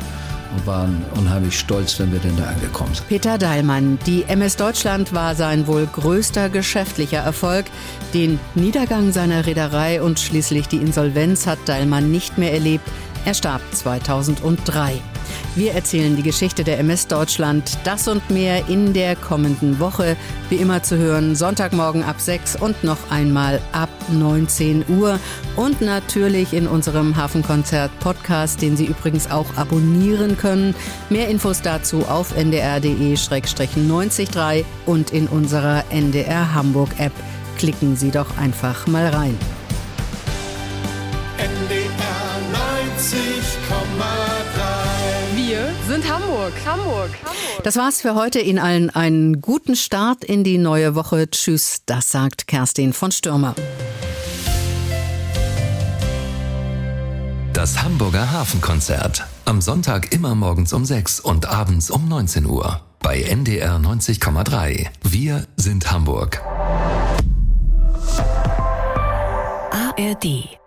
und waren unheimlich stolz, wenn wir denn da angekommen sind. Peter Dahlmann, die MS Deutschland war sein wohl größter geschäftlicher Erfolg. Den Niedergang seiner Reederei und schließlich die Insolvenz hat Dahlmann nicht mehr erlebt. Er starb 2003. Wir erzählen die Geschichte der MS Deutschland. Das und mehr in der kommenden Woche. Wie immer zu hören, Sonntagmorgen ab 6 und noch einmal ab 19 Uhr. Und natürlich in unserem Hafenkonzert-Podcast, den Sie übrigens auch abonnieren können. Mehr Infos dazu auf ndr.de-903 und in unserer NDR Hamburg-App. Klicken Sie doch einfach mal rein. NDR 90,3 Wir sind Hamburg, Hamburg, Hamburg. Das war's für heute. Ihnen allen einen guten Start in die neue Woche. Tschüss, das sagt Kerstin von Stürmer. Das Hamburger Hafenkonzert. Am Sonntag immer morgens um 6 und abends um 19 Uhr. Bei NDR 90,3. Wir sind Hamburg. ARD